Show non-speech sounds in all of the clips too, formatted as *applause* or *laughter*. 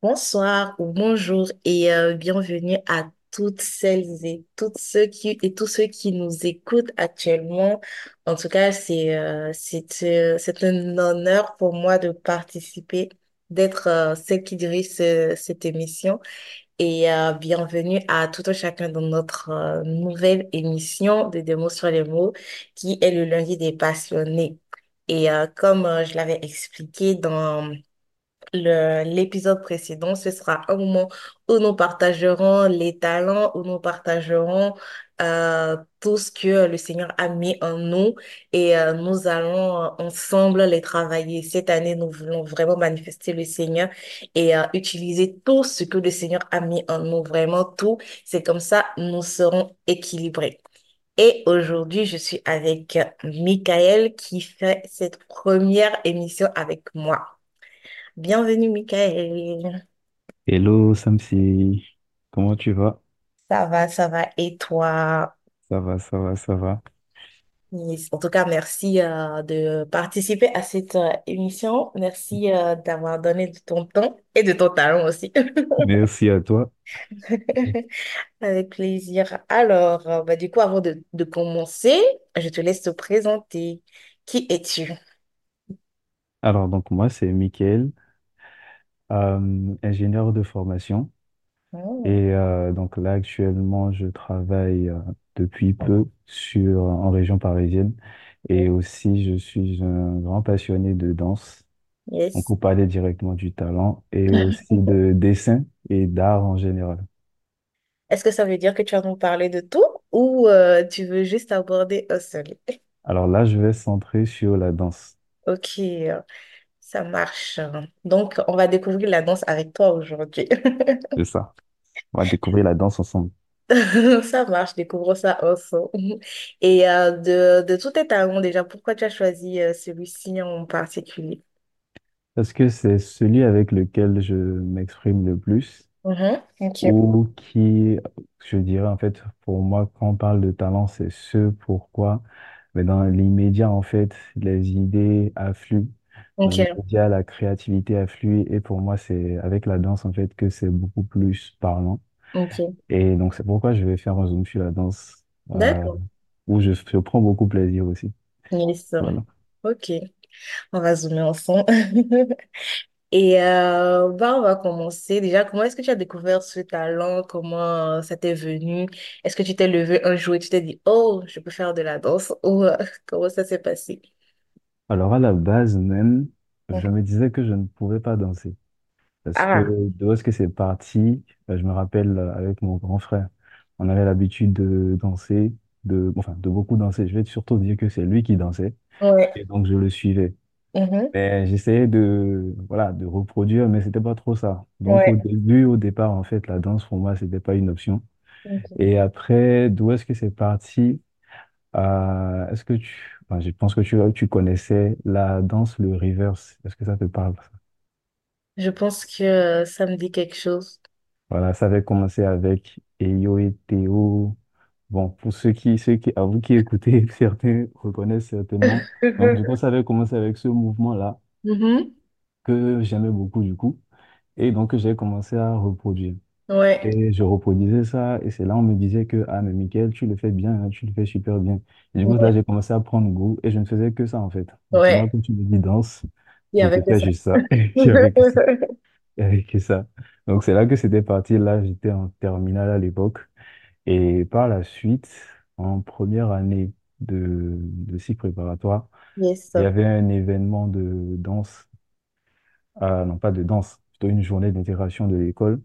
Bonsoir ou bonjour et euh, bienvenue à toutes celles et toutes ceux qui tous ceux qui nous écoutent actuellement. En tout cas, c'est euh, c'est euh, c'est un honneur pour moi de participer, d'être celle qui dirige ce- cette émission et bienvenue à tout un chacun dans notre nouvelle émission de Des mots sur les mots qui est le lundi des passionnés. Et comme je l'avais expliqué dans l'épisode précédent, ce sera un moment où nous partagerons les talents, où nous partagerons euh, tout ce que le Seigneur a mis en nous et euh, nous allons ensemble les travailler. Cette année, nous voulons vraiment manifester le Seigneur et euh, utiliser tout ce que le Seigneur a mis en nous, vraiment tout. C'est comme ça, nous serons équilibrés. Et aujourd'hui, je suis avec Michael qui fait cette première émission avec moi. Bienvenue, Michael. Hello Samsi, comment tu vas? Ça va, ça va. Et toi? Ça va, ça va, ça va. Yes. En tout cas, merci euh, de participer à cette euh, émission. Merci euh, d'avoir donné de ton temps et de ton talent aussi. Merci à toi. *laughs* Avec plaisir. Alors, euh, bah, du coup, avant de, de commencer, je te laisse te présenter. Qui es-tu? Alors donc moi c'est Mickaël, euh, ingénieur de formation Hmm, et euh, donc là actuellement je travaille euh, depuis peu sur en région parisienne et aussi je suis un grand passionné de danse. Donc Yes. on parlait directement du talent et aussi *laughs* de dessin et d'art en général. Est-ce que ça veut dire que tu vas nous parler de tout ou euh, tu veux juste aborder un seul? Alors là je vais centrer sur la danse. Ok. Ça marche. Donc, on va découvrir la danse avec toi aujourd'hui. *laughs* C'est ça. On va découvrir la danse ensemble. *laughs* Ça marche, découvrons ça ensemble. *laughs* Et euh, de, de tous tes talents, déjà, pourquoi tu as choisi euh, celui-ci en particulier? Parce que c'est celui avec lequel je m'exprime le plus Mhm, Ok, ou qui, je dirais en fait, pour moi, quand on parle de talent, c'est ce pourquoi, mais dans l'immédiat, en fait, les idées affluent. Dans ok, l'immédiat, la créativité afflue et pour moi, c'est avec la danse, en fait, que c'est beaucoup plus parlant. Et donc, c'est pourquoi je vais faire un zoom sur la danse, euh, D'accord. où je, je prends beaucoup plaisir aussi. Yes. Voilà. Ok, on va zoomer ensemble. *laughs* Et euh, bah, on va commencer. Déjà, comment est-ce que tu as découvert ce talent? Comment euh, ça t'est venu? Est-ce que tu t'es levé un jour et tu t'es dit, oh, je peux faire de la danse? Ou euh, *laughs* comment ça s'est passé? Alors, à la base même, je me disais que je ne pouvais pas danser. Parce que Ah, d'où est-ce que c'est parti? Euh, Je me rappelle euh, avec mon grand frère, on avait l'habitude de danser, de, enfin, de beaucoup danser. Je vais surtout dire que c'est lui qui dansait, ouais. et donc je le suivais. Mhm. Mais j'essayais de, voilà, de reproduire, mais c'était pas trop ça. Donc au Ouais. début, au départ, en fait, la danse pour moi, c'était pas une option. Ok. Et après, d'où est-ce que c'est parti? Euh, est-ce que tu, enfin, je pense que tu, tu connaissais la danse, le reverse. Est-ce que ça te parle? Je pense que euh, ça me dit quelque chose. Voilà, ça avait commencé avec Eyo et Théo. Bon, pour ceux qui, ceux qui, à vous qui écoutez, *laughs* certains reconnaissent certainement. Donc, du coup, ça avait commencé avec ce mouvement-là *laughs* Mhm. que j'aimais beaucoup, du coup. Et donc, j'ai commencé à reproduire. Ouais. Et je reproduisais ça. Et c'est là, on me disait que, ah, mais Mickaël, tu le fais bien, hein, tu le fais super bien. Et du coup, là, Ouais. j'ai commencé à prendre goût et je ne faisais que ça, en fait. Donc, c'est là Ouais. que tu me dis danse. Il y Je avait que ça. juste ça. *laughs* Que ça. *laughs* J'avais que ça. Donc, c'est là que c'était parti. Là, j'étais en terminale à l'époque. Et par la suite, en première année de, de cycle préparatoire, Yes. il y avait un événement de danse, euh, non pas de danse, plutôt une journée d'intégration de l'école.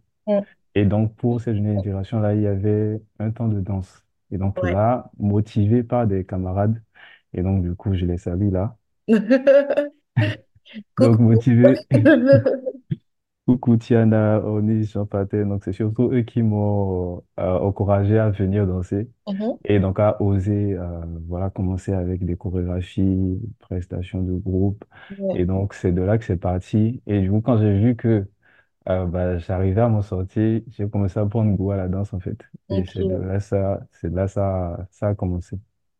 Et donc pour cette journée d'intégration-là, il y avait un temps de danse. Et donc Ouais. là, motivé par des camarades, et donc du coup, je les salue là. *laughs* Donc Coucou. motivé, *laughs* coucou Tiana, Oni, Jean Patel, donc c'est surtout eux qui m'ont euh, encouragé à venir danser. Mhm. Et donc, à oser, euh, voilà, commencer avec des chorégraphies, prestations de groupe. Ouais. Et donc, c'est de là que c'est parti. Et du coup, quand j'ai vu que euh, bah, j'arrivais à m'en sortir, j'ai commencé à prendre goût à la danse, en fait. Et c'est de Ok. là ça, c'est de là ça, ça a commencé.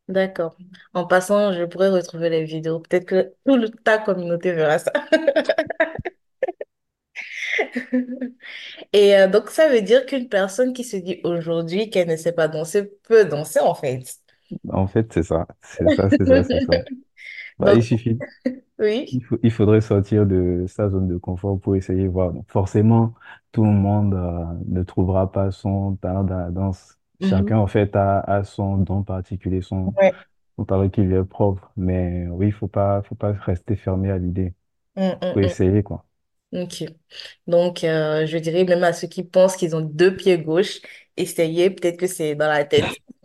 D'accord. En passant, je pourrais retrouver les vidéos. Peut-être que toute ta communauté verra ça. *laughs* Et euh, donc, ça veut dire qu'une personne qui se dit aujourd'hui qu'elle ne sait pas danser peut danser, en fait. En fait, c'est ça. C'est ça, c'est ça, c'est ça. *laughs* Bah, Donc, il suffit, *laughs* oui. il faut, il faudrait sortir de sa zone de confort pour essayer de voir. Donc, forcément, tout le monde euh, ne trouvera pas son talent dans la danse. Mhm. Chacun, en fait, a, a son don particulier, son, Ouais. son talent qui lui est propre. Mais oui, il faut pas, faut pas rester fermé à l'idée. Mm, mm, Faut mm. essayer, quoi. Ok. Donc, euh, je dirais même à ceux qui pensent qu'ils ont deux pieds gauches, essayez, peut-être que c'est dans la tête. *laughs*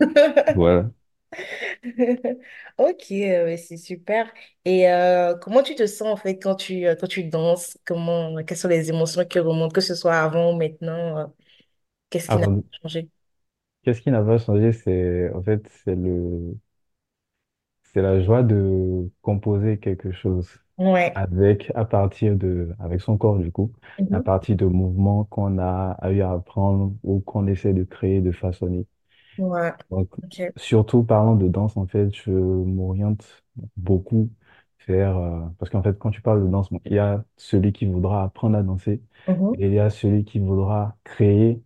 Voilà. *laughs* Ok, euh, c'est super. Et euh, comment tu te sens en fait quand tu, euh, quand tu danses? Comment, quelles sont les émotions qui remontent, que ce soit avant ou maintenant? euh, qu'est-ce qui n'a pas changé? qu'est-ce qui n'a pas changé, c'est, en fait, c'est le, c'est la joie de composer quelque chose Ouais. avec, à partir de, avec son corps, du coup, à Mhm. partir de mouvements qu'on a, a eu à apprendre ou qu'on essaie de créer, de façonner. Ouais. Donc, Ok. surtout parlant de danse, en fait, je m'oriente beaucoup vers, euh, parce qu'en fait, quand tu parles de danse, bon, il y a celui qui voudra apprendre à danser Mhm. et il y a celui qui voudra créer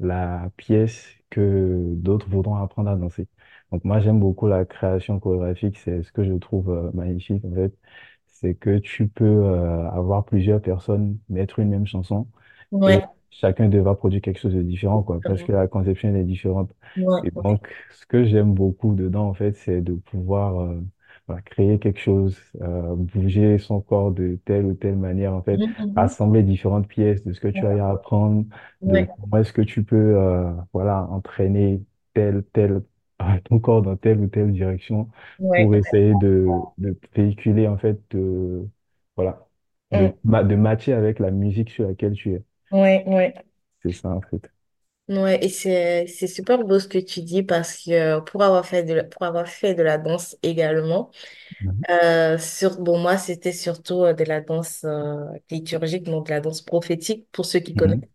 la pièce que d'autres voudront apprendre à danser. Donc moi, j'aime beaucoup la création chorégraphique, c'est ce que je trouve euh, magnifique en fait. C'est que tu peux euh, avoir plusieurs personnes mettre une même chanson et Ouais. Chacun devra produire quelque chose de différent, quoi, parce que la conception elle est différente. Ouais. Et Ouais. donc, ce que j'aime beaucoup dedans, en fait, c'est de pouvoir euh, voilà, créer quelque chose, euh, bouger son corps de telle ou telle manière, en fait, Mhm. Mhm. assembler différentes pièces de ce que tu as à apprendre, de Ouais. comment est-ce que tu peux euh, voilà, entraîner tel, tel, *laughs* ton corps dans telle ou telle direction Ouais. pour essayer de, de véhiculer, en fait, de, voilà, de, Mm. ma- de matcher avec la musique sur laquelle tu es. Ouais. Ouais. C'est ça, en fait. Ouais, et c'est c'est super beau ce que tu dis parce que euh, pour avoir fait de la, pour avoir fait de la danse également Mhm. euh, sur bon moi c'était surtout euh, de la danse euh, liturgique donc de la danse prophétique pour ceux qui connaissent Mhm.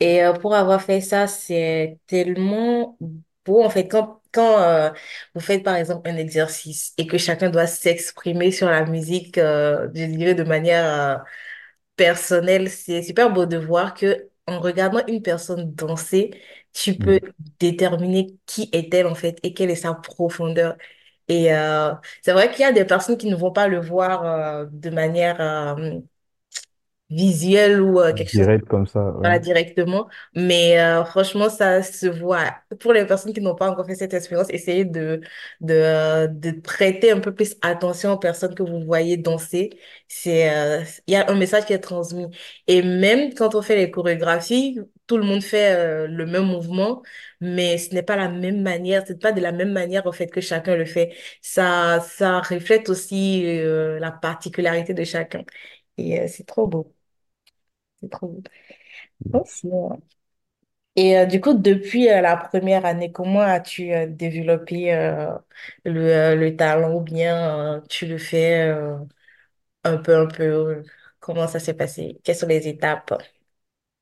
et euh, pour avoir fait ça c'est tellement beau en fait quand quand euh, vous faites par exemple un exercice et que chacun doit s'exprimer sur la musique euh, je dirais de manière euh, personnel, c'est super beau de voir que en regardant une personne danser, tu peux Mhm. déterminer qui est-elle en fait et quelle est sa profondeur. Et euh, c'est vrai qu'il y a des personnes qui ne vont pas le voir euh, de manière euh, visuelle ou euh, quelque chose Direct comme ça, ouais. voilà, directement. Mais euh, franchement, ça se voit. Pour les personnes qui n'ont pas encore fait cette expérience, essayez de, de, euh, de prêter un peu plus attention aux personnes que vous voyez danser. C'est, euh, il y a un message qui est transmis. Et même quand on fait les chorégraphies, tout le monde fait euh, le même mouvement, mais ce n'est pas la même manière, c'est pas de la même manière au fait que chacun le fait. Ça, ça reflète aussi euh, la particularité de chacun. Et euh, c'est trop beau. C'est trop beau. Ok. Et euh, du coup, depuis euh, la première année, comment as-tu euh, développé euh, le, euh, le talent ou bien euh, tu le fais euh, un peu, un peu, euh, comment ça s'est passé? Quelles sont les étapes?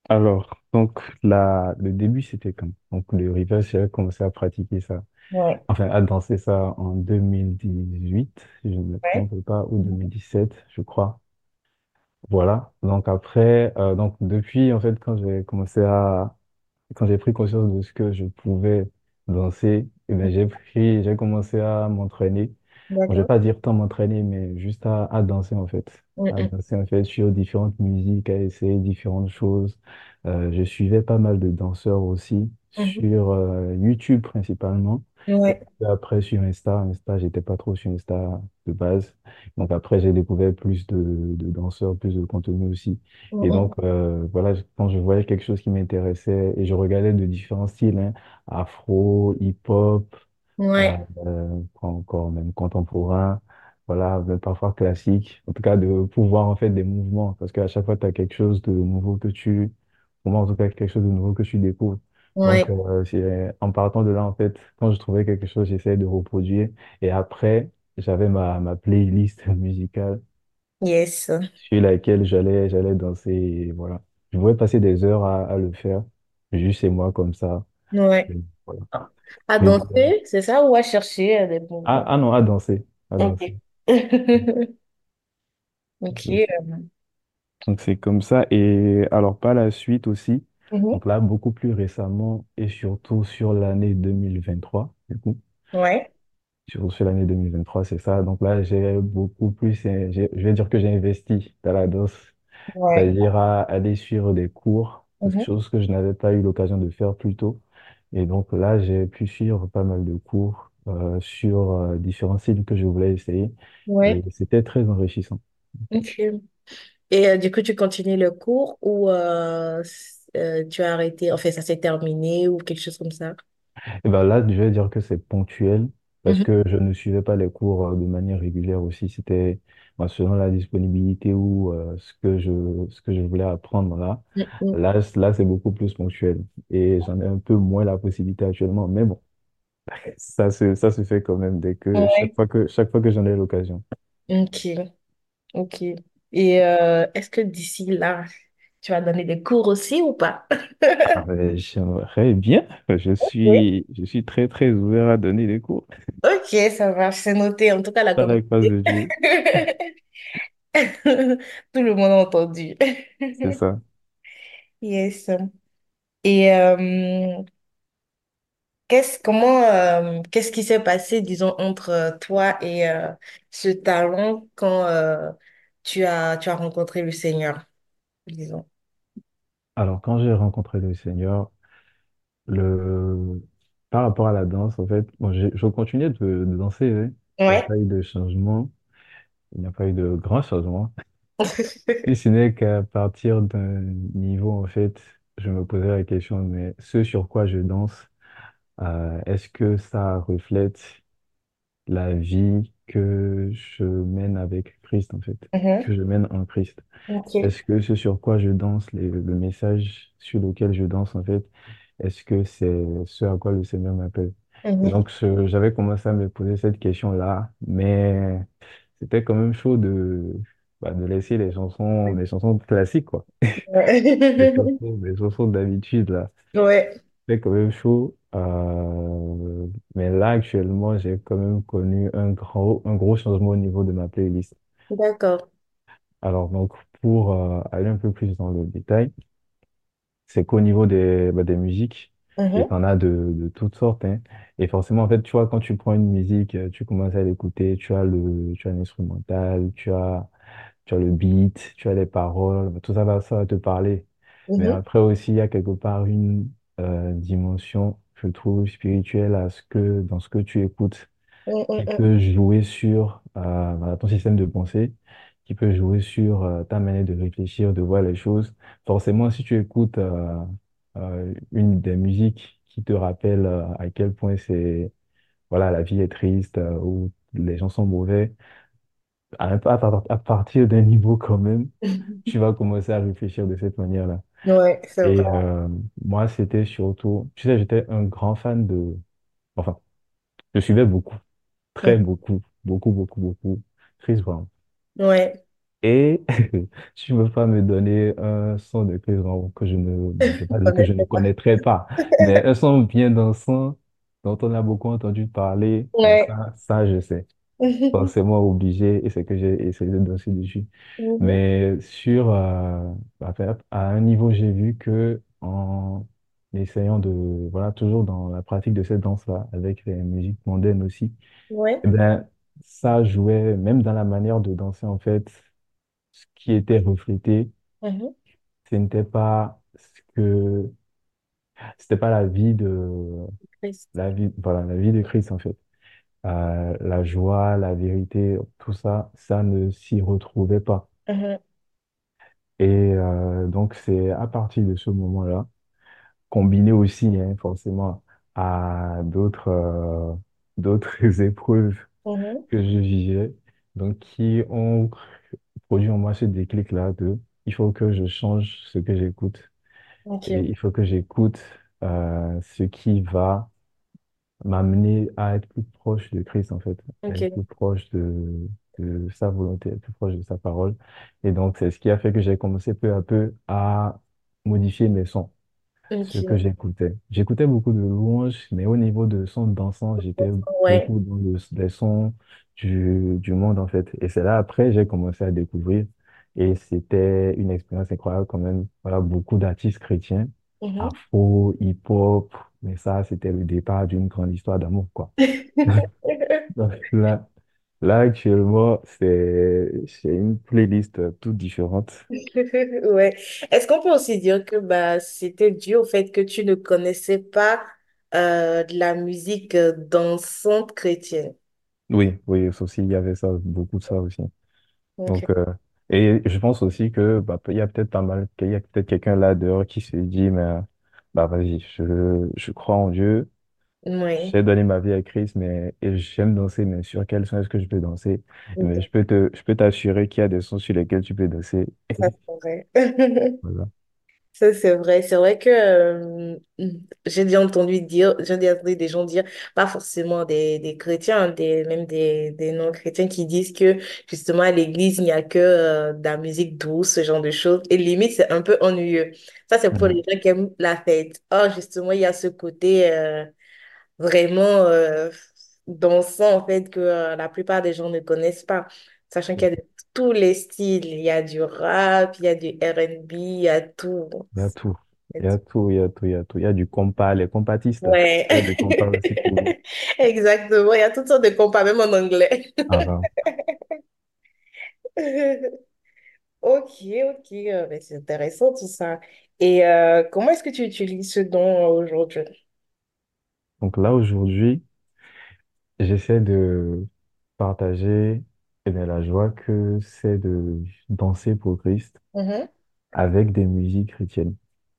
Alors, donc, la, le début, c'était quand? Donc, le rivage, j'ai commencé à pratiquer ça, Ouais, enfin, à danser ça en 2018, si je ne me ouais, trompe pas, ou 2017, je crois. Voilà. Donc, après, euh, donc, depuis, en fait, quand j'ai commencé à, quand j'ai pris conscience de ce que je pouvais danser, eh bien, j'ai pris, j'ai commencé à m'entraîner. Bon, je vais d'accord. pas dire tant m'entraîner, mais juste à, à danser en fait. Mm, À mm, danser en fait sur différentes musiques, à essayer différentes choses. Euh, je suivais pas mal de danseurs aussi mhm. sur euh, YouTube principalement. Ouais, après sur Insta, Insta, j'étais pas trop sur Insta de base. Donc après, j'ai découvert plus de, de danseurs, plus de contenu aussi. Et donc euh, voilà, quand je voyais quelque chose qui m'intéressait et je regardais de différents styles, hein, afro, hip-hop, euh, ouais, euh, encore même contemporain, voilà, même parfois classique. En tout cas, de pouvoir en fait des mouvements, parce qu'à chaque fois, tu as quelque chose de nouveau que tu, pour moi en tout cas, quelque chose de nouveau que tu découvres. Donc, euh, en partant de là, en fait, quand je trouvais quelque chose, j'essayais de reproduire. Et après, j'avais ma, ma playlist *laughs* musicale yes, sur laquelle j'allais, j'allais danser. Et voilà. Je pouvais passer des heures à, à le faire, juste chez moi comme ça. ouais. Et voilà. Ah. À Mais, danser, c'est ça, ou à chercher euh, des ah, mouvements? ah non, à danser, à Ok. danser. *laughs* Ok. Donc c'est comme ça. Et alors par la suite aussi, Mhm. donc là beaucoup plus récemment et surtout sur l'année 2023, du coup, Ouais, surtout sur l'année 2023, c'est ça. Donc là j'ai beaucoup plus, j'ai- je vais dire que j'ai investi dans la danse, ouais. c'est-à-dire à aller suivre des cours, Mhm. chose que je n'avais pas eu l'occasion de faire plus tôt. Et donc là j'ai pu suivre pas mal de cours euh, sur euh, différents styles que je voulais essayer. Et Ouais, c'était très enrichissant. ok. Et euh, du coup, tu continues le cours ou euh, euh, tu as arrêté, enfin, ça s'est terminé ou quelque chose comme ça? Et ben là, je vais dire que c'est ponctuel parce Mhm. que je ne suivais pas les cours euh, de manière régulière aussi. C'était ben, selon la disponibilité ou euh, ce que je, ce que je voulais apprendre là. Mhm. Là, c- là, c'est beaucoup plus ponctuel et j'en ai un peu moins la possibilité actuellement. Mais bon, *laughs* ça se, ça se fait quand même dès que chaque Ouais. fois que, chaque fois que j'en ai l'occasion. Ok, ok. Et euh, est-ce que d'ici là, tu vas donner des cours aussi ou pas? Ah, ben, j'aimerais bien. Je *laughs* suis, je suis très, très ouvert à donner des cours. Ok, ça marche, c'est noté. En tout cas, la Dans la classe. Tout le monde a entendu. C'est ça. *laughs* Yes. Et euh, qu'est-ce, comment, euh, qu'est-ce qui s'est passé, disons, entre euh, toi et euh, ce talent quand euh, tu as, tu as rencontré le Seigneur, disons? Alors, quand j'ai rencontré le Seigneur, Le... Par rapport à la danse, en fait, bon, j'ai- je continuais de, de danser, hein. Il n'y a Ouais. pas eu de changement, il n'y a pas eu de grand changement. *laughs* Si ce n'est qu'à partir d'un niveau, en fait, je me posais la question, mais ce sur quoi je danse, euh, est-ce que ça reflète la vie que je mène avec Christ, en fait, Mhm. que je mène en Christ? Est-ce que ce sur quoi je danse, les- le message sur lequel je danse, en fait, est-ce que c'est ce à quoi le Seigneur m'appelle? Mhm. donc, j'avais commencé à me poser cette question-là, mais c'était quand même chaud de, bah, de laisser les chansons, les chansons classiques, quoi. *laughs* Les Ouais. chansons, les chansons d'habitude, là. Ouais. C'était quand même chaud. Euh, mais là, actuellement, j'ai quand même connu un gros, un gros changement au niveau de ma playlist. D'accord. Alors, donc, pour euh, aller un peu plus dans le détail, c'est qu'au niveau des, bah, des musiques, et Mhm. t'en as de, de toutes sortes, hein. Et forcément, en fait, tu vois, quand tu prends une musique, euh, tu commences à l'écouter, tu as le, tu as l'instrumental, tu as, tu as le beat, tu as les paroles, bah, tout ça va, ça va te parler. Mais Mhm. après aussi, il y a quelque part une euh, dimension, je trouve, spirituelle à ce que, dans ce que tu écoutes. Qui Mhm. peut jouer sur euh, voilà, ton système de pensée, qui peut jouer sur euh, ta manière de réfléchir, de voir les choses. Forcément, si tu écoutes euh, une des musiques qui te rappelle à quel point c'est voilà, la vie est triste ou les gens sont mauvais, à, à, par- à partir d'un niveau quand même, *laughs* tu vas commencer à réfléchir de cette manière-là. Ouais, c'est vrai. Et euh, moi, c'était surtout, tu sais, j'étais un grand fan de, enfin, je suivais beaucoup, très beaucoup, beaucoup, beaucoup, beaucoup Chris Brown. Ouais. Et *laughs* tu ne peux pas me donner un son de Chris Brown que je ne, je vais pas dire que je ne connaîtrais pas, mais un son bien dansant dont on a beaucoup entendu parler, Ouais. ça, ça, je sais. *laughs* Forcément obligé, et c'est que j'ai essayé de danser dessus. Mhm. Mais sur, euh, à faire- à un niveau, j'ai vu que en essayant de, voilà, toujours dans la pratique de cette danse-là, avec les musiques mondaines aussi, Ouais. eh ben, ça jouait, même dans la manière de danser, en fait, ce qui était reflété, Mhm. ce n'était pas ce que, c'était pas la vie de, Triste. la vie, voilà, la vie de Christ, en fait. Euh, la joie, la vérité, tout ça, ça ne s'y retrouvait pas. Mhm. Et euh, donc, c'est à partir de ce moment-là, combiné aussi, hein, forcément, à d'autres euh, d'autres *laughs* épreuves Mhm. que je vivais, donc qui ont produit en moi ce déclic-là de il faut que je change ce que j'écoute et Ok. il faut que j'écoute euh, ce qui va m'amener à être plus proche de Christ, en fait, à être plus Ok. proche de, de sa volonté, être plus proche de sa parole. Et donc, c'est ce qui a fait que j'ai commencé peu à peu à modifier mes sons, ce que Ok. j'écoutais. J'écoutais beaucoup de louanges, mais au niveau de sons dansants, j'étais Ouais. beaucoup dans le, les sons du, du monde, en fait. Et c'est là, après, j'ai commencé à découvrir. Et c'était une expérience incroyable quand même. Voilà, beaucoup d'artistes chrétiens, Mhm. afro, hip-hop, mais ça, c'était le départ d'une grande histoire d'amour, quoi. *laughs* *laughs* Donc là, là, actuellement, c'est c'est une playlist euh, toute différente. *laughs* Ouais. Est-ce qu'on peut aussi dire que bah, c'était dû au fait que tu ne connaissais pas euh, de la musique euh, dansante chrétienne? Oui, oui, aussi, il y avait ça, beaucoup de ça aussi. Ok. Donc, euh, et je pense aussi que bah, il y a peut-être pas mal, il y a peut-être quelqu'un là dehors qui se dit, mais euh, bah vas-y, je, je crois en Dieu, Oui, j'ai donné ma vie à Christ, mais et j'aime danser, mais sur quel son est-ce que je peux danser? Mais je peux te, je peux t'assurer qu'il y a des sons sur lesquels tu peux danser. ça c'est vrai. *laughs* Voilà. Ça, c'est vrai. C'est vrai que euh, j'ai déjà entendu dire, j'ai déjà entendu des gens dire, pas forcément des, des chrétiens, hein, des, même des, des non-chrétiens qui disent que justement à l'église, il n'y a que euh, de la musique douce, ce genre de choses. Et limite, c'est un peu ennuyeux. Ça, c'est pour Mhm. les gens qui aiment la fête. Or, justement, il y a ce côté euh, vraiment euh, dansant, en fait, que euh, la plupart des gens ne connaissent pas. Sachant qu'il y a de tous les styles. Il y a du rap, il y a du R&B, il y a tout. Il y a tout. Il y a tout. il y a tout, il y a tout. Il y a du compas, les compatistes. Ouais, Il y a des compas aussi pour... exactement. Il y a toutes sortes de compas, même en anglais. Ah, ah. Ok, ok, euh, mais c'est intéressant tout ça. Et euh, comment est-ce que tu utilises ce don euh, aujourd'hui? Donc là, aujourd'hui, j'essaie de partager eh bien, la joie que c'est de danser pour Christ Mhm, avec des musiques chrétiennes.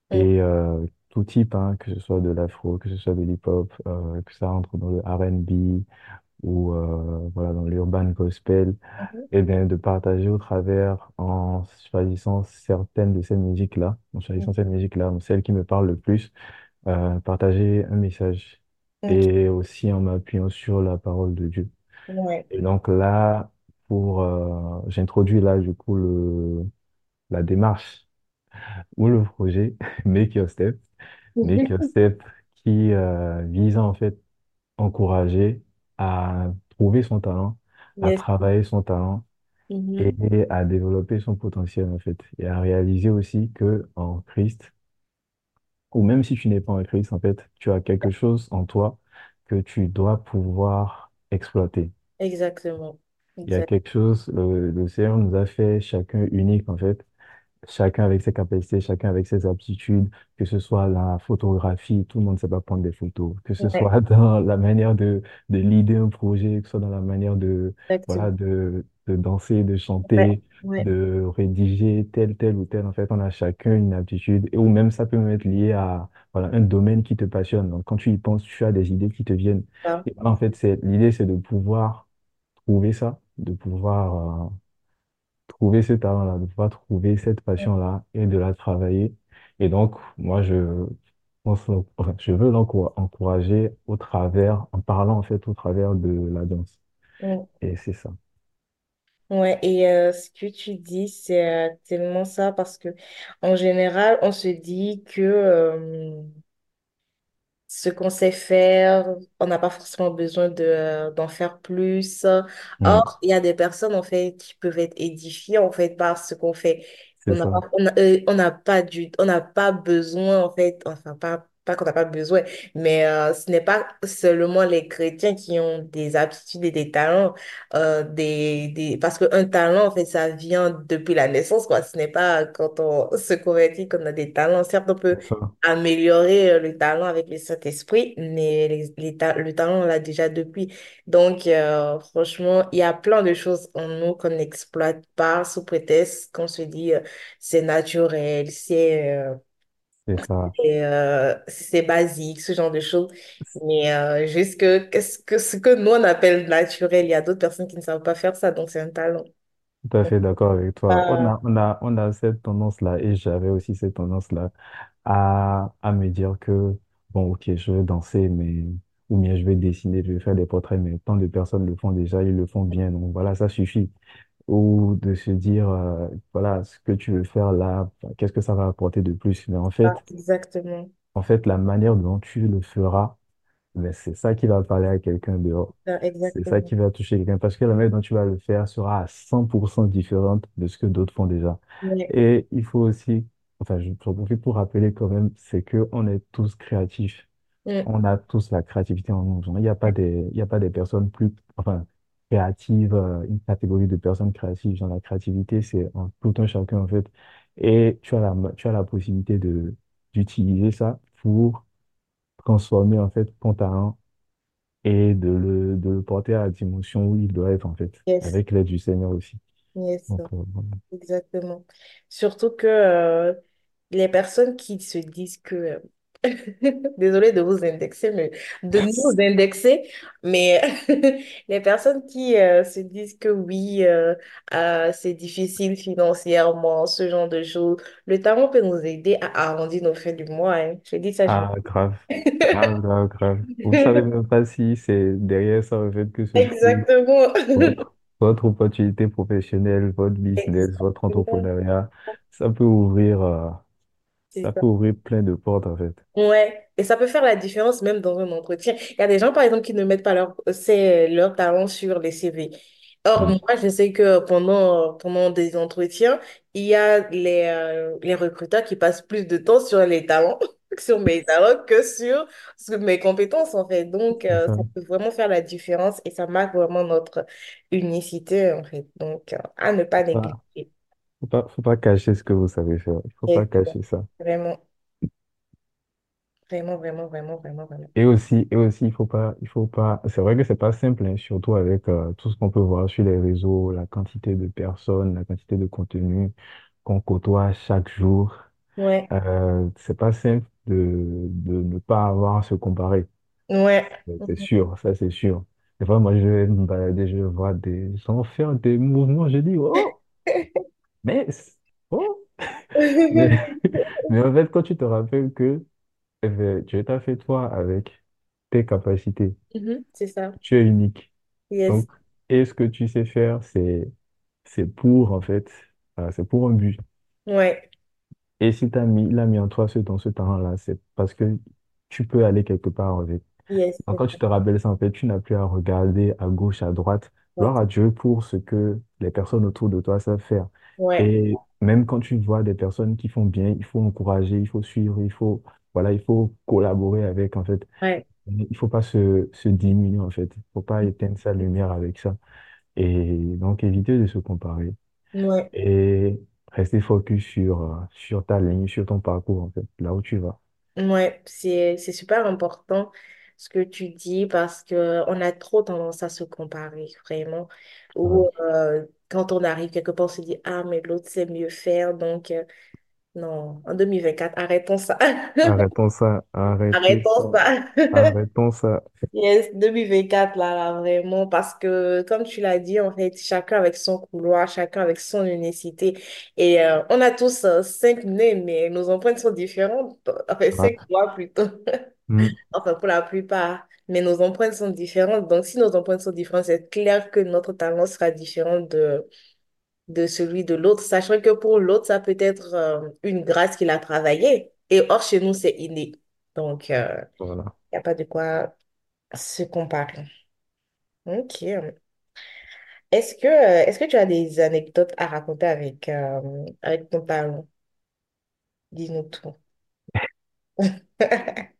mhm, Et euh, tout type, hein, que ce soit de l'afro, que ce soit de l'hip-hop, euh, que ça rentre dans le R&B ou euh, voilà, dans l'urban gospel, mhm, et bien de partager au travers en choisissant certaines de ces musiques-là, en choisissant ces musiques-là, donc celles qui me parlent le plus, euh, partager un message Ok, et aussi en m'appuyant sur la parole de Dieu. ouais. Et donc là, pour euh, j'introduis là du coup le la démarche ou le projet *laughs* Make Your Step, Make Your *laughs* Step qui euh, vise à en fait encourager à trouver son talent, à Yes. travailler son talent et Mhm. à développer son potentiel en fait et à réaliser aussi que en Christ ou même si tu n'es pas en Christ en fait, tu as quelque chose en toi que tu dois pouvoir exploiter. Exactement. Il y a Exact. quelque chose, le, le Seigneur nous a fait chacun unique en fait chacun avec ses capacités, chacun avec ses aptitudes, que ce soit la photographie, tout le monde ne sait pas prendre des photos, que ce Ouais, soit *laughs* dans la manière de, de leader un projet, que ce soit dans la manière de, exactement. voilà, de, de danser, de chanter, ouais, de rédiger tel, tel ou tel. En fait, on a chacun une aptitude, et ou même ça peut même être lié à, voilà, un domaine qui te passionne. Donc, quand tu y penses, tu as des idées qui te viennent. Et voilà, en fait, c'est, l'idée, c'est de pouvoir trouver ça, de pouvoir, euh, trouver ce talent-là, de pouvoir trouver cette passion-là et de la travailler. Et donc, moi, je je veux l'encour- encourager au travers, en parlant en fait au travers de la danse. Et c'est ça. Ouais, et euh, ce que tu dis, c'est euh, tellement ça parce que en général, on se dit que euh, ce qu'on sait faire, on n'a pas forcément besoin de, euh, d'en faire plus. Mm, Or, il y a des personnes, en fait, qui peuvent être édifiées, en fait, par ce qu'on fait. c'est On n'a pas, ça. on a- euh, on n'a pas du, on n'a pas besoin, en fait, enfin, pas, pas qu'on n'a pas besoin, mais euh, ce n'est pas seulement les chrétiens qui ont des aptitudes et des talents, euh, des, des, parce qu'un talent, en fait, ça vient depuis la naissance, quoi. Ce n'est pas quand on se convertit qu'on a des talents. Certes, on peut améliorer euh, le talent avec le Saint-Esprit, mais les, les ta- le talent, on l'a déjà depuis. Donc, euh, franchement, il y a plein de choses en nous qu'on n'exploite pas sous prétexte qu'on se dit euh, c'est naturel, c'est euh, C'est ça. c'est euh, c'est basique, ce genre de choses. Mais euh, juste que, qu'est-ce que ce que nous on appelle naturel, il y a d'autres personnes qui ne savent pas faire ça, donc c'est un talent. Tout à fait d'accord avec toi. On Euh, a, on a, on a cette tendance-là, et j'avais aussi cette tendance-là, à, à me dire que, bon, ok, je vais danser, mais, ou bien je vais dessiner, je vais faire des portraits, mais tant de personnes le font déjà, ils le font bien, donc voilà, ça suffit. Ou de se dire, euh, voilà, ce que tu veux faire là, enfin, qu'est-ce que ça va apporter de plus? Mais en ah, fait, exactement. en fait, la manière dont tu le feras, mais c'est ça qui va parler à quelqu'un dehors. Ah, C'est ça Exactement. qui va toucher quelqu'un parce que la manière dont tu vas le faire sera à 100% différente de ce que d'autres font déjà. Ouais. Et il faut aussi, enfin, je j'en profite pour rappeler quand même, c'est que on est tous créatifs. Mm. On a tous la créativité en nous. Il n'y a pas des, il y a pas des personnes plus, enfin, créatives, euh, une catégorie de personnes créatives. Genre, la créativité, c'est en tout un chacun, en fait. Et tu as la, tu as la possibilité de, d'utiliser ça pour transformer, en fait, ton talent et de le, de le porter à la dimension où il doit être, en fait, Yes. avec l'aide du Seigneur aussi. Yes. Donc, euh, voilà. Exactement. Surtout que euh, les personnes qui se disent que, *laughs* désolée de vous indexer, mais de nous indexer, mais *laughs* les personnes qui euh, se disent que oui, euh, euh, c'est difficile financièrement, ce genre de choses, le talent peut nous aider à arrondir nos fins du mois. hein. Je dis ça, je... Ah, grave, grave, *laughs* grave, grave. Vous savez même pas si c'est derrière ça, en fait, que trouve Exactement. votre, opportunité professionnelle, votre business, votre entrepreneuriat. Ça peut ouvrir, C'est ça ça. peut ouvrir plein de portes, en fait. Ouais, et ça peut faire la différence même dans un entretien. Il y a des gens, par exemple, qui ne mettent pas leur, c'est, leur talent sur les CV. Or, Mm. moi, je sais que pendant, pendant des entretiens, il y a les, euh, les recruteurs qui passent plus de temps sur les talents, *laughs* sur mes talents, que sur, sur mes compétences, en fait. Donc, euh, ça. ça peut vraiment faire la différence et ça marque vraiment notre unicité, en fait. Donc, euh, à ne pas Pas- négliger. Faut pas, faut pas cacher ce que vous savez faire. Il faut pas Et cacher ça. vraiment, vraiment, vraiment, vraiment, vraiment, vraiment. Et aussi, et aussi, il faut pas, il faut pas, c'est vrai que c'est pas simple, hein, surtout avec euh, tout ce qu'on peut voir sur les réseaux, la quantité de personnes, la quantité de contenu qu'on côtoie chaque jour. Ouais, Euh, c'est pas simple de, de ne pas avoir à se comparer. ouais. C'est sûr, ça c'est sûr. Des fois, moi, je vais me balader, je voir des gens faire des mouvements, je dis, *laughs* oh, mais, oh, *laughs* mais, *laughs* mais en fait, quand tu te rappelles que eh ben, Dieu t'a fait toi avec tes capacités, Mhm, c'est ça. tu es unique. Yes. Donc, et ce que tu sais faire, c'est, c'est pour, en fait, euh, c'est pour un but. Ouais. Et si t'as mis, il a mis en toi ce, dans ce talent-là, c'est parce que tu peux aller quelque part avec. Yes. Donc, quand tu te rappelles ça, en fait, tu n'as plus à regarder à gauche, à droite. Gloire à Dieu pour ce que les personnes autour de toi savent faire. Ouais. Et même quand tu vois des personnes qui font bien, il faut encourager, il faut suivre, il faut, voilà, il faut collaborer avec, en fait. Ouais. Il faut pas se, se diminuer, en fait. Il faut pas éteindre sa lumière avec ça. Et donc, éviter de se comparer Ouais. et rester focus sur, euh, sur ta ligne, sur ton parcours, en fait, là où tu vas. Ouais. C'est, c'est super important ce que tu dis parce que on a trop tendance à se comparer, vraiment. Ou euh, quand on arrive quelque part, on se dit, ah, mais l'autre sait mieux faire. Donc, euh, non, en 2024 arrêtons *laughs* ça. Arrêtons ça, arrêtez ça, Arrêtons ça. arrêtons ça. Yes, 2024, là, là, vraiment, parce que, comme tu l'as dit, en fait, chacun avec son couloir, chacun avec son unicité. Et euh, on a tous euh, cinq nez, mais nos empreintes sont différentes. *laughs* Enfin, cinq Grave. doigts plutôt. *laughs* Mm. Enfin, pour la plupart. Mais nos empreintes sont différentes. Donc, si nos empreintes sont différentes, c'est clair que notre talent sera différent de, de celui de l'autre, sachant que pour l'autre, ça peut être euh, une grâce qu'il a travaillée. Et or, chez nous, c'est inné. Donc, il Voilà. n'y a pas de quoi se comparer. Ok. Est-ce que, euh, est-ce que tu as des anecdotes à raconter avec, euh, avec ton talent? Dis-nous tout. *laughs*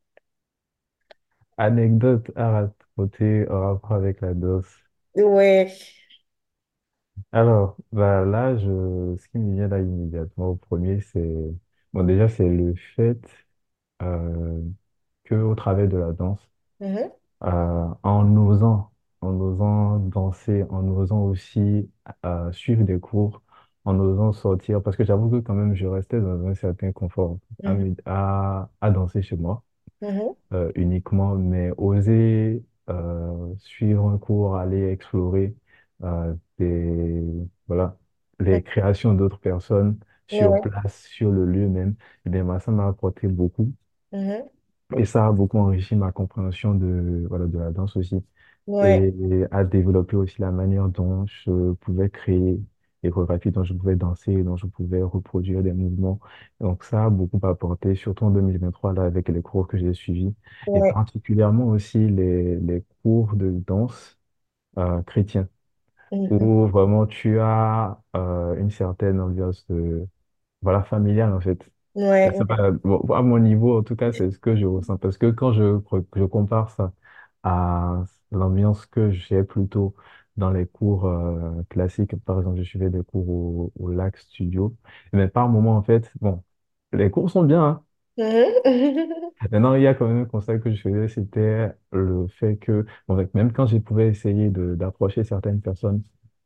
Anecdote à raconter en rapport avec la danse. Ouais. Alors, bah là, je, ce qui me vient là immédiatement au premier, c'est, bon, déjà, c'est le fait euh, que au travers de la danse, Mhm, euh, en osant, en osant danser, en osant aussi euh, suivre des cours, en osant sortir, parce que j'avoue que quand même, je restais dans un certain confort à, mhm, me- à, à danser chez moi. Mhm. euh, uniquement, mais oser euh, suivre un cours, aller explorer euh, des, voilà, les créations d'autres personnes sur Ouais. place, sur le lieu même, eh bien, moi, ça m'a apporté beaucoup. Mhm. Et ça a beaucoup enrichi ma compréhension de, voilà, de la danse aussi. Ouais. Et a développé aussi la manière dont je pouvais créer des chorégraphies dont je pouvais danser, dont je pouvais reproduire des mouvements. Donc ça a beaucoup apporté, surtout en 2023, là, avec les cours que j'ai suivis, et Ouais. particulièrement aussi les, les cours de danse euh, chrétiens, Mhm. où vraiment tu as euh, une certaine ambiance de, voilà, familiale en fait. Ouais. Je sais pas, bon, à mon niveau, en tout cas, c'est ce que je ressens. Parce que quand je, je compare ça à l'ambiance que j'ai plutôt dans les cours euh, classiques, par exemple, je suivais des cours au, au Lac Studio, mais par moment, en fait, bon, les cours sont bien, hein. *laughs* Maintenant, il y a quand même un constat que je faisais, c'était le fait que, bon, donc, même quand je pouvais essayer de, d'approcher certaines personnes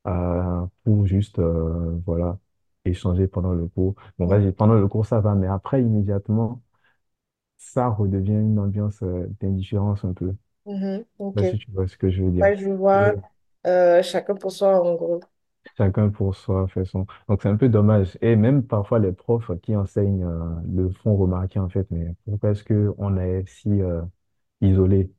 euh, pour juste, euh, voilà, échanger pendant le cours, bon, vas-y, pendant le cours, ça va, mais après, immédiatement, ça redevient une ambiance euh, d'indifférence un peu. Mhm. Ok. Là, si tu vois ce que je veux dire. Ouais, je vois euh, chacun pour soi en gros. chacun pour soi fait son. Donc, c'est un peu dommage. Et même parfois, les profs qui enseignent euh, le font remarquer, en fait, mais pourquoi est-ce qu'on est si euh, isolé,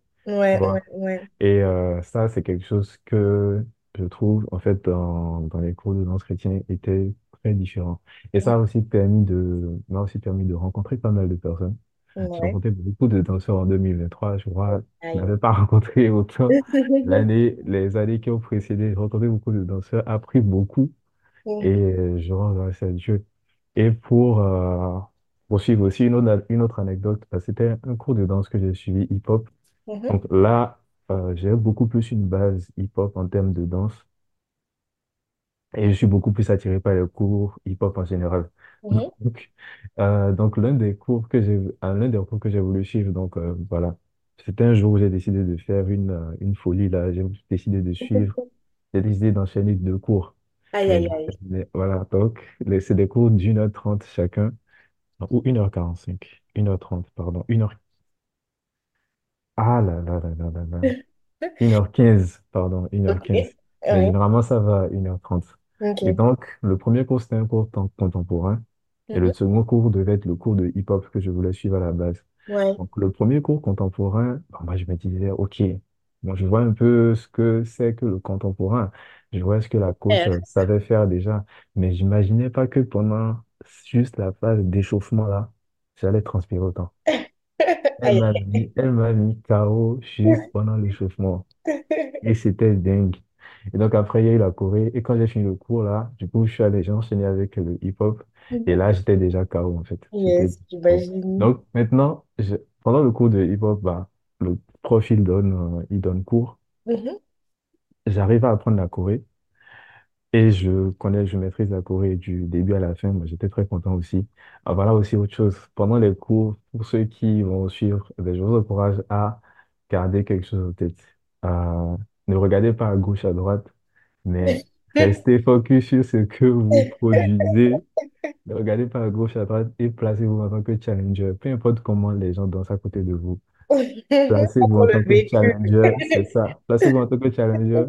tu Ouais, ouais, vois? ouais. Et euh, ça, c'est quelque chose que je trouve, en fait, dans, dans les cours de danse chrétien, était très différent. Et ça a aussi permis de, m'a aussi permis de rencontrer pas mal de personnes. J'ai rencontré beaucoup de danseurs en 2023. Je crois, je n'avais pas *laughs* rencontré autant *laughs* l'année, les années qui ont précédé. J'ai rencontré beaucoup de danseurs, appris beaucoup et euh, je rends grâce à Dieu. Et pour euh, poursuivre aussi une autre, une autre anecdote, bah, c'était un cours de danse que j'ai suivi hip-hop. Mhm. Donc là, euh, j'ai beaucoup plus une base hip-hop en termes de danse et je suis beaucoup plus attiré par les cours hip-hop en général. Donc, euh, donc l'un des cours que j'ai, euh, l'un des cours que j'ai voulu suivre, donc euh, voilà, c'était un jour où j'ai décidé de faire une, euh, une folie là. J'ai décidé de suivre, j'ai décidé d'enchaîner deux cours. Aïe, Mais, aïe, aïe. mais voilà, donc les- c'est des cours d'une heure trente chacun, ou une heure quarante-cinq, une heure trente, pardon, une heure. Ah là là là là là là. *laughs* une heure quinze pardon, une heure Ok. quinze Mais Ouais. généralement, ça va une heure trente Et Ok. donc, le premier cours, c'était un cours tem- contemporain. Et le Mhm. second cours devait être le cours de hip-hop que je voulais suivre à la base. Ouais. Donc, le premier cours contemporain, bah, moi, je me disais, OK, bon, je vois un peu ce que c'est que le contemporain. Je vois ce que la coach R. euh, savait faire déjà. Mais j'imaginais pas que pendant juste la phase d'échauffement, là, j'allais transpirer autant. *laughs* Elle Aïe, m'a mis, elle m'a mis KO juste pendant l'échauffement. Et c'était dingue. Et donc après, il y a eu la Corée. Et quand j'ai fini le cours, là, du coup, je suis allé, j'ai enchaîné avec le hip-hop. Et Mhm. là, j'étais déjà KO, en fait. J'étais Yes, KO. j'imagine. Donc maintenant, je- pendant le cours de hip-hop, bah, le prof, il donne, euh, il donne cours. Mhm. J'arrive à apprendre la Corée. Et je connais, je maîtrise la Corée du début à la fin. Moi, j'étais très content aussi. Ah, voilà aussi autre chose. Pendant les cours, pour ceux qui vont suivre, eh ben, je vous encourage à garder quelque chose en tête. Ne regardez pas à gauche, à droite, mais restez focus sur ce que vous *laughs* produisez. Ne regardez pas à gauche, à droite et placez-vous en tant que challenger. Peu importe comment les gens dansent à côté de vous. Placez-vous en tant que challenger, c'est ça. *laughs* Placez-vous en tant que challenger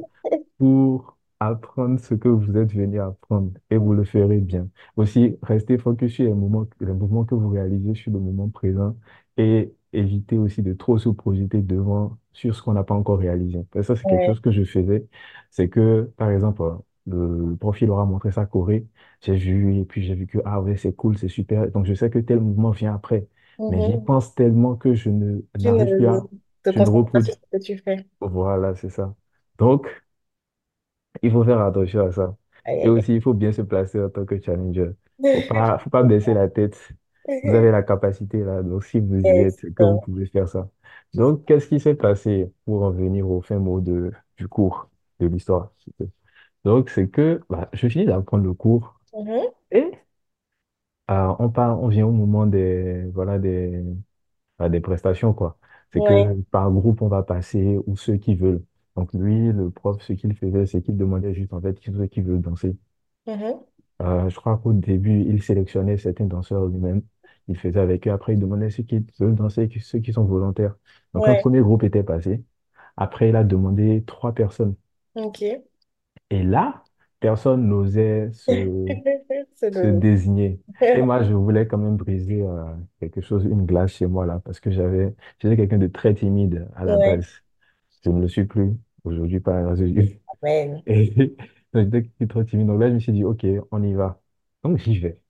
pour apprendre ce que vous êtes venu apprendre et vous le ferez bien. Aussi, restez focus sur les moments, les mouvements que vous réalisez sur le moment présent et évitez aussi de trop se projeter devant sur ce qu'on n'a pas encore réalisé. Ça, c'est quelque chose que je faisais. C'est que, par exemple, le, profil aura montré sa Corée. J'ai vu et puis j'ai vu que, ah ouais, c'est cool, c'est super. Donc, je sais que tel mouvement vient après. Mais j'y Mhm. pense tellement que je ne Tu ne n'arrive plus à, te je ne concentres pas reproduis. ce que tu fais. Voilà, c'est ça. Donc, il faut faire attention à ça. Aïe, Et aïe, aussi, il faut bien se placer en tant que challenger. Faut aïe. pas, faut pas baisser la tête. Vous avez la capacité là. Donc, si vous y êtes, c'est que vous pouvez faire ça. Donc, qu'est-ce qui s'est passé pour en venir au fin mot de, du cours de l'histoire? Donc, c'est que bah, je finis d'apprendre le cours Mhm. et euh, on part, on vient au moment des, voilà, des, bah, des prestations, quoi. C'est que par groupe, on va passer ou ceux qui veulent. Donc, lui, le prof, ce qu'il faisait, c'est qu'il demandait juste en fait qui ceux qui veulent danser. Mhm. Euh, je crois qu'au début, il sélectionnait certains danseurs lui-même. Il faisait avec eux. Après, il demandait ceux qui veulent danser, qui- ceux qui sont volontaires. Donc, Ouais. premier groupe était passé. Après, il a demandé trois personnes. Ok. Et là, personne n'osait *laughs* se, le... désigner. Et moi, je voulais quand même briser euh, quelque chose, une glace chez moi, là, parce que j'avais, j'étais quelqu'un de très timide à la Ouais. base. Je ne le suis plus aujourd'hui par la grâce de Dieu. Amen. *laughs* Donc, J'étais trop timide. Donc là, je me suis dit, OK, on y va. Donc j'y vais.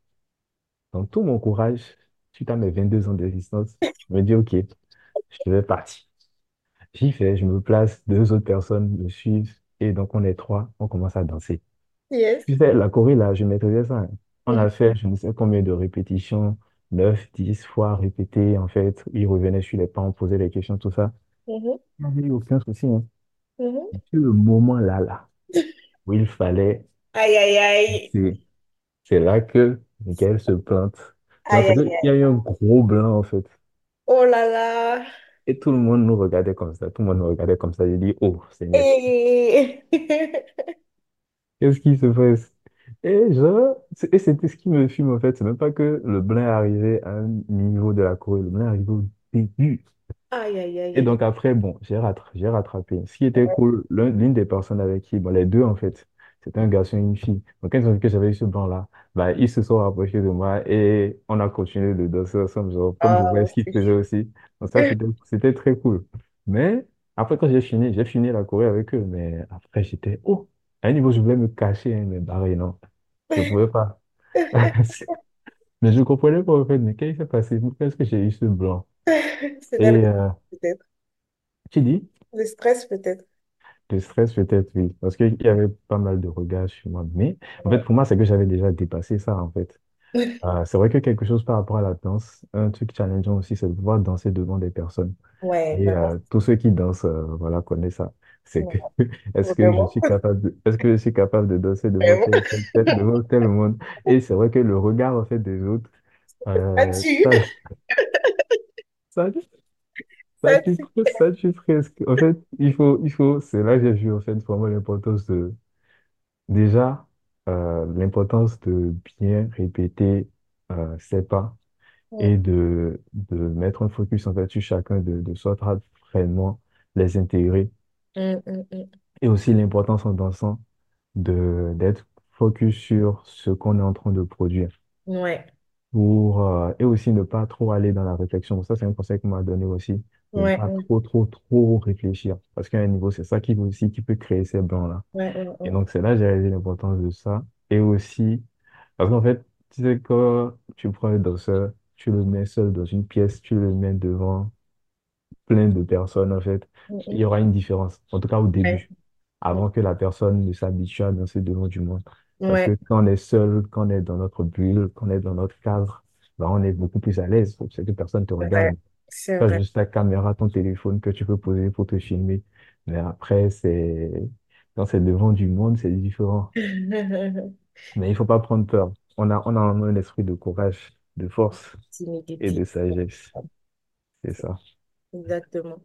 Donc tout mon courage, suite à mes 22 ans d'existence, je me dis, OK, je vais partir. J'y vais, je me place, deux autres personnes me suivent. Et donc on est trois, on commence à danser. Yes. Tu sais, la choré, là, je maîtrisais ça. On a fait, je ne sais combien de répétitions, neuf, dix fois répétées, en fait. Ils revenaient sur les pas, on posait les questions, tout ça. mhm, Il n'y avait eu aucun souci, hein. mhm. C'est le moment là, là, où il fallait, Aïe, aïe, aïe. c'est c'est là que Michael se. Non, Aïe, aïe, qu'il y a eu un gros blanc, en fait. Oh là là. Et tout le monde nous regardait comme ça. Tout le monde nous regardait comme ça. J'ai dit, oh, Seigneur, Et... qu'est-ce qui se passe? Et c'est- et c'était ce qui me fume, en fait. C'est même pas que le blanc est arrivé à un niveau de la Corée. Le blanc est arrivé au début. Aïe, aïe, aïe, Et aïe. donc après, bon, j'ai rattra- j'ai rattrapé. Ce qui était cool, l'un- l'une des personnes avec qui, bon, les deux en fait, c'était un garçon et une fille. Donc quand ils ont vu que j'avais eu ce blanc-là, bah, ils se sont rapprochés de moi et on a continué de danser ensemble, genre, comme je voyais Oh, ce qu'ils c'est faisaient aussi. Donc ça, c'était, c'était très cool. Mais après, quand j'ai fini, j'ai fini la Corée avec eux. Mais après, j'étais, oh, à un niveau, je voulais me cacher, hein, mais barré, non, je *laughs* pouvais pas. *laughs* Mais je comprenais pas en fait, mais qu'est-ce qui s'est passé? Pourquoi est-ce que j'ai eu ce blanc? *laughs* Et euh, peut-être. tu dis? Le stress, peut-être. Le stress, peut-être, oui. Parce qu'il y avait pas mal de regards sur moi. Mais, en fait, pour moi, c'est que j'avais déjà dépassé ça, en fait. *laughs* Euh, c'est vrai que quelque chose par rapport à la danse, un truc challengeant aussi, c'est de pouvoir danser devant des personnes. Ouais, Et vraiment. euh, tous ceux qui dansent, euh, voilà, connaissent ça. C'est que, *laughs* est-ce que je Vraiment. suis capable de, est-ce que je suis capable de danser *laughs* devant Vraiment. tel, devant monde? Et c'est vrai que le regard, en fait, des autres, euh, ça, ça, ça tue, tue. ça tue presque. En fait, il faut, il faut, c'est là que j'ai vu, en fait, vraiment l'importance de Déjà, euh, l'importance de bien répéter euh, ses pas et de, de mettre un focus en fait sur chacun de, de à vraiment les intégrer. mm, mm, mm. Et aussi l'importance en dansant de, d'être focus sur ce qu'on est en train de produire. Ouais, Pour, euh, et aussi ne pas trop aller dans la réflexion. Ça, c'est un conseil qu'on m'a donné aussi, ne ouais, pas mm, trop, trop, trop réfléchir. Parce qu'à un niveau, c'est ça qui aussi qui peut créer ces blancs-là. ouais, Et donc, c'est là que j'ai réalisé l'importance de ça. Et aussi, parce qu'en fait, tu sais, quand tu prends un danseur, tu le mets seul dans une pièce, tu le mets devant plein de personnes, en fait, Mm, il y mm. aura une différence, en tout cas au début, mm, avant que la personne ne s'habitue à danser devant du monde. Parce que quand on est seul, quand on est dans notre bulle, quand on est dans notre cadre, ben, on est beaucoup plus à l'aise, c'est que personne te c'est vrai. regarde. C'est Tu as vrai. juste ta caméra, ton téléphone que tu peux poser pour te filmer. Mais après, c'est, quand c'est devant du monde, c'est différent. *laughs* Mais il faut pas prendre peur. On a, on a un esprit de courage, de force et de sagesse. C'est ça. Exactement.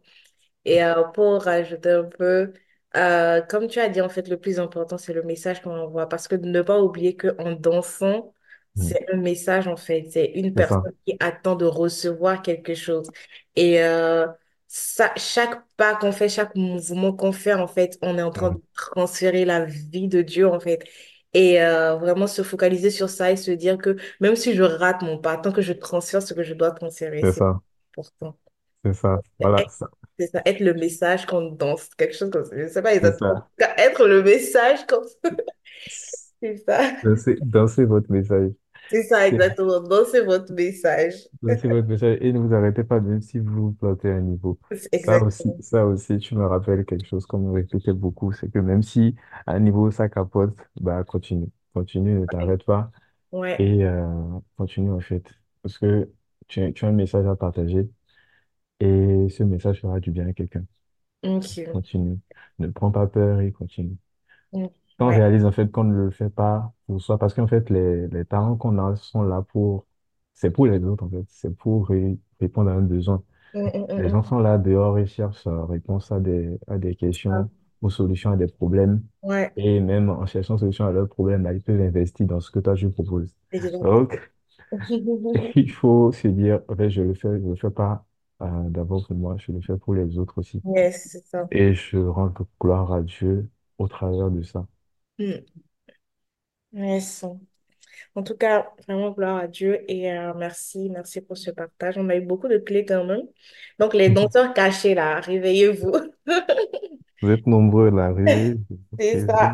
Et euh, pour rajouter un peu, euh, comme tu as dit, en fait, le plus important, c'est le message qu'on envoie. Parce que ne pas oublier qu'en dansant. C'est un message, en fait. C'est une ça. personne qui attend de recevoir quelque chose. Et euh, ça, chaque pas qu'on fait, chaque mouvement qu'on fait, en fait, on est en train Mm. de transférer la vie de Dieu, en fait. Et euh, vraiment se focaliser sur ça et se dire que même si je rate mon pas, tant que je transfère ce que je dois transférer, C'est ça. important. C'est ça. Voilà. C'est ça, être le message qu'on danse, quelque chose comme ça. Je ne sais pas exactement. Être le message ça. *laughs* C'est ça. Dansez, dansez votre message. C'est ça, C'est- exactement. Dansez votre message. Dansez votre message et ne vous arrêtez pas même si vous vous plantez à un niveau. Ça aussi, Exactement. ça aussi, tu me rappelles quelque chose qu'on me répétait beaucoup, c'est que même si à un niveau ça capote, bah continue. Continue, ne t'arrête pas. Ouais. Et euh, continue en fait. Parce que tu, tu as un message à partager et ce message fera du bien à quelqu'un. Ok. Continue. Ne prends pas peur et continue. Quand on Ouais. réalise en fait qu'on ne le fait pas pour soi, parce qu'en fait les, les talents qu'on a sont là pour, c'est pour les autres en fait, c'est pour ré- répondre à un besoin. Mm, mm, Les mm, gens mm. sont là dehors et cherchent euh, réponse à des, à des Ah, questions ou solutions à des problèmes. Ouais. Et même en cherchant solution à leurs problèmes, là, ils peuvent investir dans ce que toi tu proposes. Exactement. Donc, *laughs* Il faut se dire, en fait, je le fais, je le fais pas euh, d'abord pour moi, je le fais pour les autres aussi. Yes, c'est ça. Et je rends gloire à Dieu au travers de ça. Mm. En tout cas, vraiment gloire à Dieu et euh, merci, merci pour ce partage. On a eu beaucoup de clés quand même. Donc, les danseurs cachés là, réveillez-vous. Vous êtes nombreux là, arrivez. *laughs* C'est ça.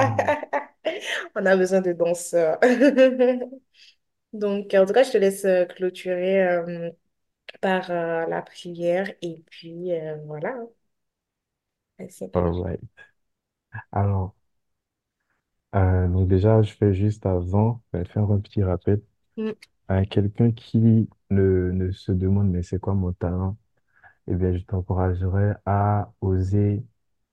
On a besoin de danseurs. *laughs* Donc, en tout cas, je te laisse euh, clôturer euh, par euh, la prière et puis euh, voilà. Merci. Alright. Alors, euh, donc déjà, je fais juste avant, je vais faire un petit rappel Mm, à quelqu'un qui ne, ne se demande, mais c'est quoi mon talent? Eh bien, je t'encouragerais à oser,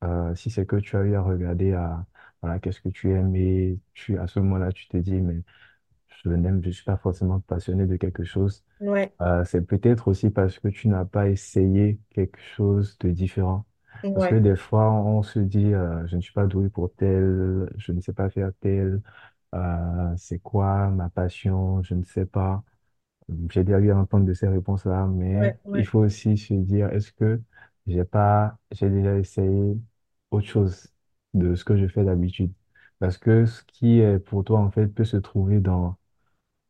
euh, si c'est que tu as eu à regarder à, voilà, qu'est-ce que tu aimes et tu, à ce moment-là, tu te dis, mais je n'aime, je suis pas forcément passionné de quelque chose. Ouais, Euh, c'est peut-être aussi parce que tu n'as pas essayé quelque chose de différent. Parce que ouais, des fois, on se dit, euh, je ne suis pas doué pour tel, je ne sais pas faire tel, euh, c'est quoi ma passion, je ne sais pas. J'ai déjà eu à entendre de ces réponses-là, mais ouais, il ouais, faut aussi se dire, est-ce que j'ai pas, j'ai déjà essayé autre chose de ce que je fais d'habitude? Parce que ce qui est pour toi, en fait, peut se trouver dans,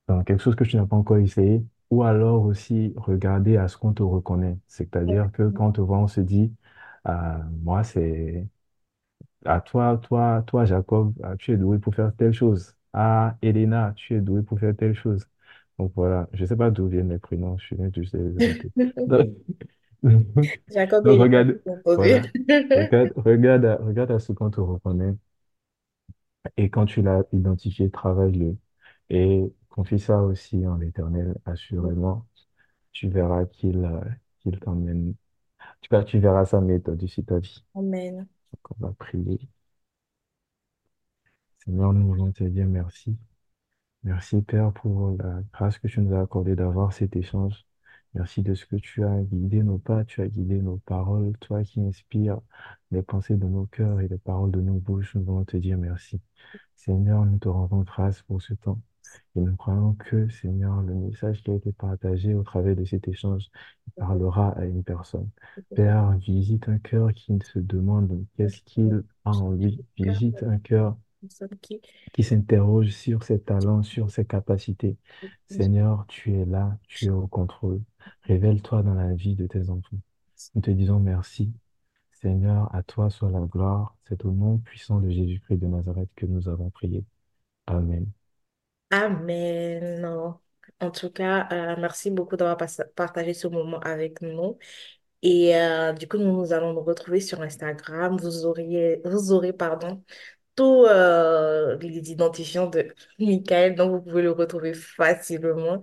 dans quelque chose que tu n'as pas encore essayé, ou alors aussi regarder à ce qu'on te reconnaît. C'est-à-dire que quand on te voit, on se dit, ah, moi, c'est, à toi, toi, toi, Jacob, ah, tu es doué pour faire telle chose. Ah, Elena, tu es doué pour faire telle chose. Donc voilà, je ne sais pas d'où viennent les prénoms, je inventer. Donc, *laughs* Jacob donc regarde, voilà, regarde, regarde, à- regarde à ce qu'on te reconnaît et quand tu l'as identifié, travaille-le et confie ça aussi en l'Éternel, assurément, tu verras qu'il euh, qu'il t'emmène, tu, vas- tu verras sa méthode d'ici ta vie. Amen. Donc on va prier. Seigneur, nous voulons te dire merci. Merci, Père, pour la grâce que tu nous as accordée d'avoir cet échange. Merci de ce que tu as guidé nos pas, tu as guidé nos paroles, toi qui inspires les pensées de nos cœurs et les paroles de nos bouches. Nous voulons te dire merci. Seigneur, nous te rendons grâce pour ce temps. Et nous croyons que, Seigneur, le message qui a été partagé au travers de cet échange parlera à une personne. Père, visite un cœur qui se demande qu'est-ce qu'il a en lui. Visite un cœur qui s'interroge sur ses talents, sur ses capacités. Seigneur, tu es là, tu es au contrôle. Révèle-toi dans la vie de tes enfants. Nous te disons merci. Seigneur, à toi soit la gloire. C'est au nom puissant de Jésus-Christ de Nazareth que nous avons prié. Amen. Amen. En tout cas, euh, merci beaucoup d'avoir partagé ce moment avec nous. Et euh, du coup, nous, nous allons nous retrouver sur Instagram. Vous vous aurez, pardon, tous euh, les identifiants de *laughs* Michael, donc vous pouvez le retrouver facilement.